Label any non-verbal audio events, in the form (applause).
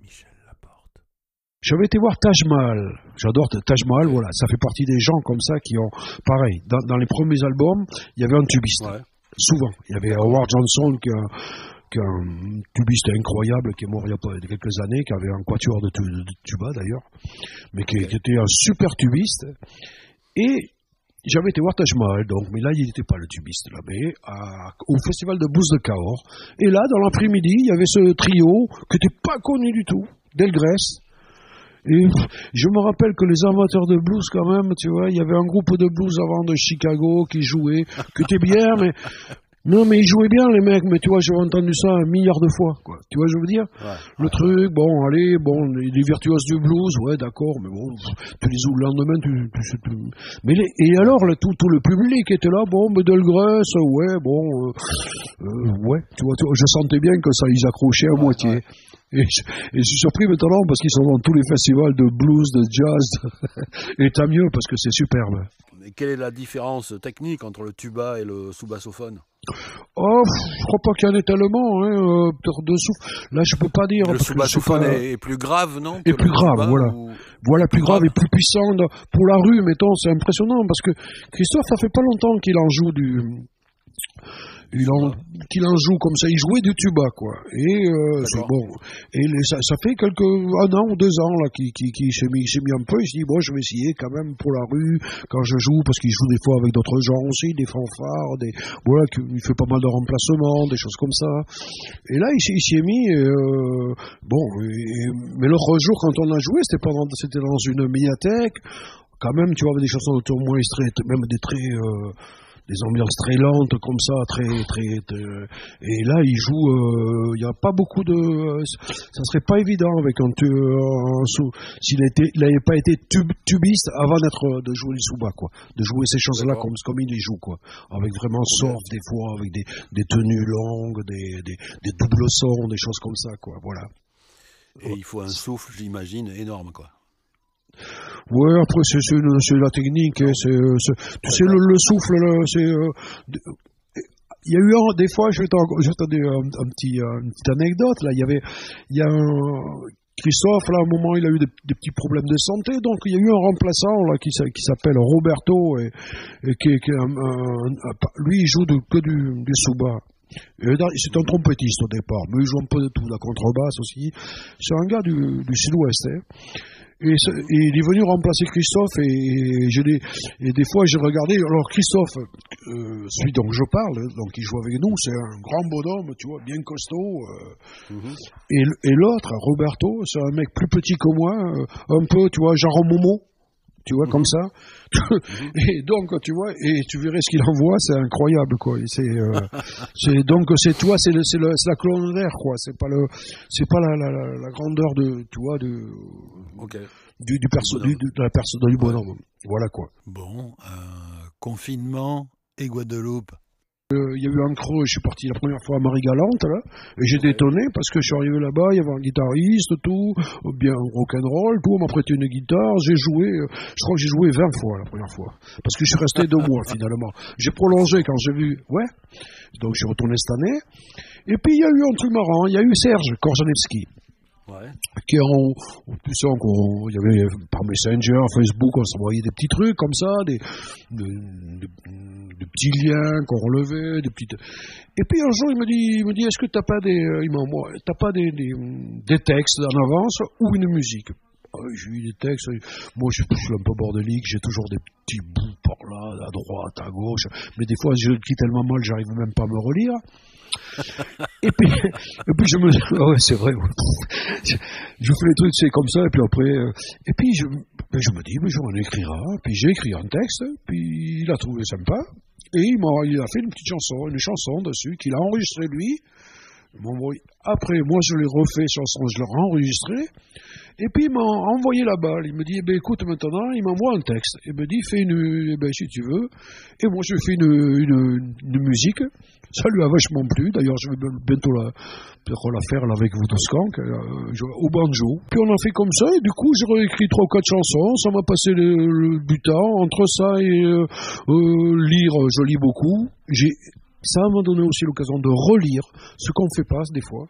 Michel Laporte. J'avais été voir Taj Mahal. J'adore Taj Mahal, voilà. Ça fait partie des gens comme ça qui ont. Pareil, dans, dans les premiers albums, il y avait un tubiste. Ouais. Souvent. Il y avait Howard Johnson qui, qui est un tubiste incroyable, qui est mort il y a quelques années, qui avait un quatuor de, tu- de tuba d'ailleurs, mais qui, qui était un super tubiste. Et j'avais été voir Taj Mahal, donc, mais là, il n'était pas le tubiste, là, mais au festival de blues de Cahors. Et là, dans l'après-midi, il y avait ce trio qui n'était pas connu du tout, d'Elgrès. Et je me rappelle que les amateurs de blues, quand même, tu vois, il y avait un groupe de blues avant de Chicago qui jouait, qui était bien, mais non, mais ils jouaient bien, les mecs, mais tu vois, j'ai entendu ça un milliard de fois, quoi. Tu vois, je veux dire? Ouais. Le truc, bon, allez, bon, les, virtuoses du blues, ouais, d'accord, mais bon, tu les joues le lendemain, tu, tu, tu- mais les- et alors, le, tout, tout le public était là, bon, Delgrès, ouais, bon, euh, euh, ouais, tu vois, tu vois, je sentais bien que ça, ils accrochaient à Ouais, moitié. ouais. Et, je, et je suis surpris maintenant parce qu'ils sont dans tous les festivals de blues, de jazz, (laughs) et tant mieux parce que c'est superbe. Mais quelle est la différence technique entre le tuba et le sous-bassophone Oh, je crois pas qu'il y en ait tellement, hein, euh, peut-être de souffle. Là, je peux pas dire. Le pas- est, est plus grave, non Est plus grave, voilà. ou- Voilà, plus grave grave. et plus puissant pour la rue, mettons, c'est impressionnant parce que Christophe, ça fait pas longtemps qu'il en joue du. Il en, qu'il en joue comme ça, il jouait du tuba, quoi. Et euh, c'est bon. Et les- ça, ça fait quelques un an ou deux ans là qu'il qui, qui, s'est mis, s'est mis un peu. Il s'est dit bon, je vais essayer quand même pour la rue quand je joue parce qu'il joue des fois avec d'autres gens aussi, des fanfares, des voilà, il fait pas mal de remplacements, des choses comme ça. Et là, il s'y il s'y est mis. euh, bon, et- mais l'autre jour, quand on a joué, c'était pendant, c'était dans une médiathèque. Quand même, tu vois, avec des chansons moins même des très, euh, des ambiances très lentes comme ça, très, très, très- et là, il joue. euh, Il n'y a pas beaucoup de. Ça serait pas évident avec un, s'il n'avait pas été tub- tubiste avant d'être de jouer le souba, quoi, de jouer ces choses-là comme comme il les joue, quoi, avec vraiment surf des fois, avec des, des tenues longues, des, des, des doubles sons, des choses comme ça, quoi, voilà. Et il faut un souffle, j'imagine, énorme, quoi. Ouais, après c'est la technique, hein, c'est euh, tu sais le, le souffle, le- c'est euh, il y a eu un, des fois, je vais t'en je vais t'en dire un, petit euh, une petite anecdote là, il y avait il y a un Christophe, là, à un moment, il a eu des, petits problèmes de santé, donc il y a eu un remplaçant là qui, qui s'appelle Roberto et, et qui, qui lui il joue de- que du, du souba. C'est un trompettiste au départ, mais il joue un peu de tout, la contrebasse aussi. C'est un gars du, du sud-ouest. hein. Et, il est venu remplacer Christophe et, je et des fois j'ai regardé. Alors Christophe, euh, celui dont je parle, donc il joue avec nous, c'est un grand bonhomme, tu vois, bien costaud. euh, Mhm. et, et l'autre, Roberto, c'est un mec plus petit que moi, euh, un peu, tu vois, genre Momo, tu vois, comme ça. (laughs) et donc, tu vois, et tu verrais ce qu'il envoie, c'est incroyable, quoi. C'est, euh, (laughs) c'est donc c'est toi, c'est la colonne d'air, quoi. C'est pas le, c'est pas la, la, la, grandeur de, tu vois, de, du, du perso, du, de la personne du bonhomme. Voilà quoi. Bon, euh, confinement et Guadeloupe. Euh, Il y a eu un creux, je suis parti la première fois à Marie-Galante, là, et j'étais étonné parce que je suis arrivé là-bas, il y avait un guitariste, tout, bien rock'n'roll, tout, on m'a prêté une guitare, j'ai joué, euh, je crois que j'ai joué 20 fois la première fois, parce que je suis resté deux (laughs) mois finalement. J'ai prolongé quand j'ai vu, ouais, donc je suis retourné cette année, et puis il y a eu un truc marrant, il y a eu Serge Korzanewski, Ouais. qui en, tu sais, il y avait par Messenger, Facebook, on s'envoyait des petits trucs comme ça, des, des, des- petits liens qu'on relevait, des petites. Et puis un jour, il me dit, il me dit, est-ce que t'as pas des, euh, il t'as pas des, des, textes en avance ou une musique? J'ai eu des textes. Moi, je, suis un peu bordélique, j'ai toujours des petits bouts par là, à droite, à gauche. Mais des fois, je le quitte tellement mal, j'arrive même pas à me relire. Et puis, (laughs) et puis je me ah ouais, c'est vrai. Je, fais les trucs, c'est comme ça, et puis après, euh, et puis je, ben, je me dis, mais je m'en écrira. Puis j'ai écrit un texte, puis il a trouvé sympa, et il m'a, il a fait une petite chanson, une chanson dessus qu'il a enregistrée lui. Après, moi, je l'ai refait chanson, je l'ai enregistré. Et puis, il m'a envoyé la balle. Il me dit, eh ben, écoute, maintenant, il m'envoie un texte. Il me dit, fais une, eh ben, si tu veux. Et moi, je fais une, une, musique. Ça lui a vachement plu. D'ailleurs, je vais bientôt la, faire là, avec Voodoo Skank, euh, au banjo. Puis on a fait comme ça, et du coup, j'ai réécrit trois ou quatre chansons. Ça m'a passé le, le du temps. Entre ça et euh, euh, lire, je lis beaucoup. J'ai, ça m'a donné aussi l'occasion de relire ce qu'on fait pas des fois.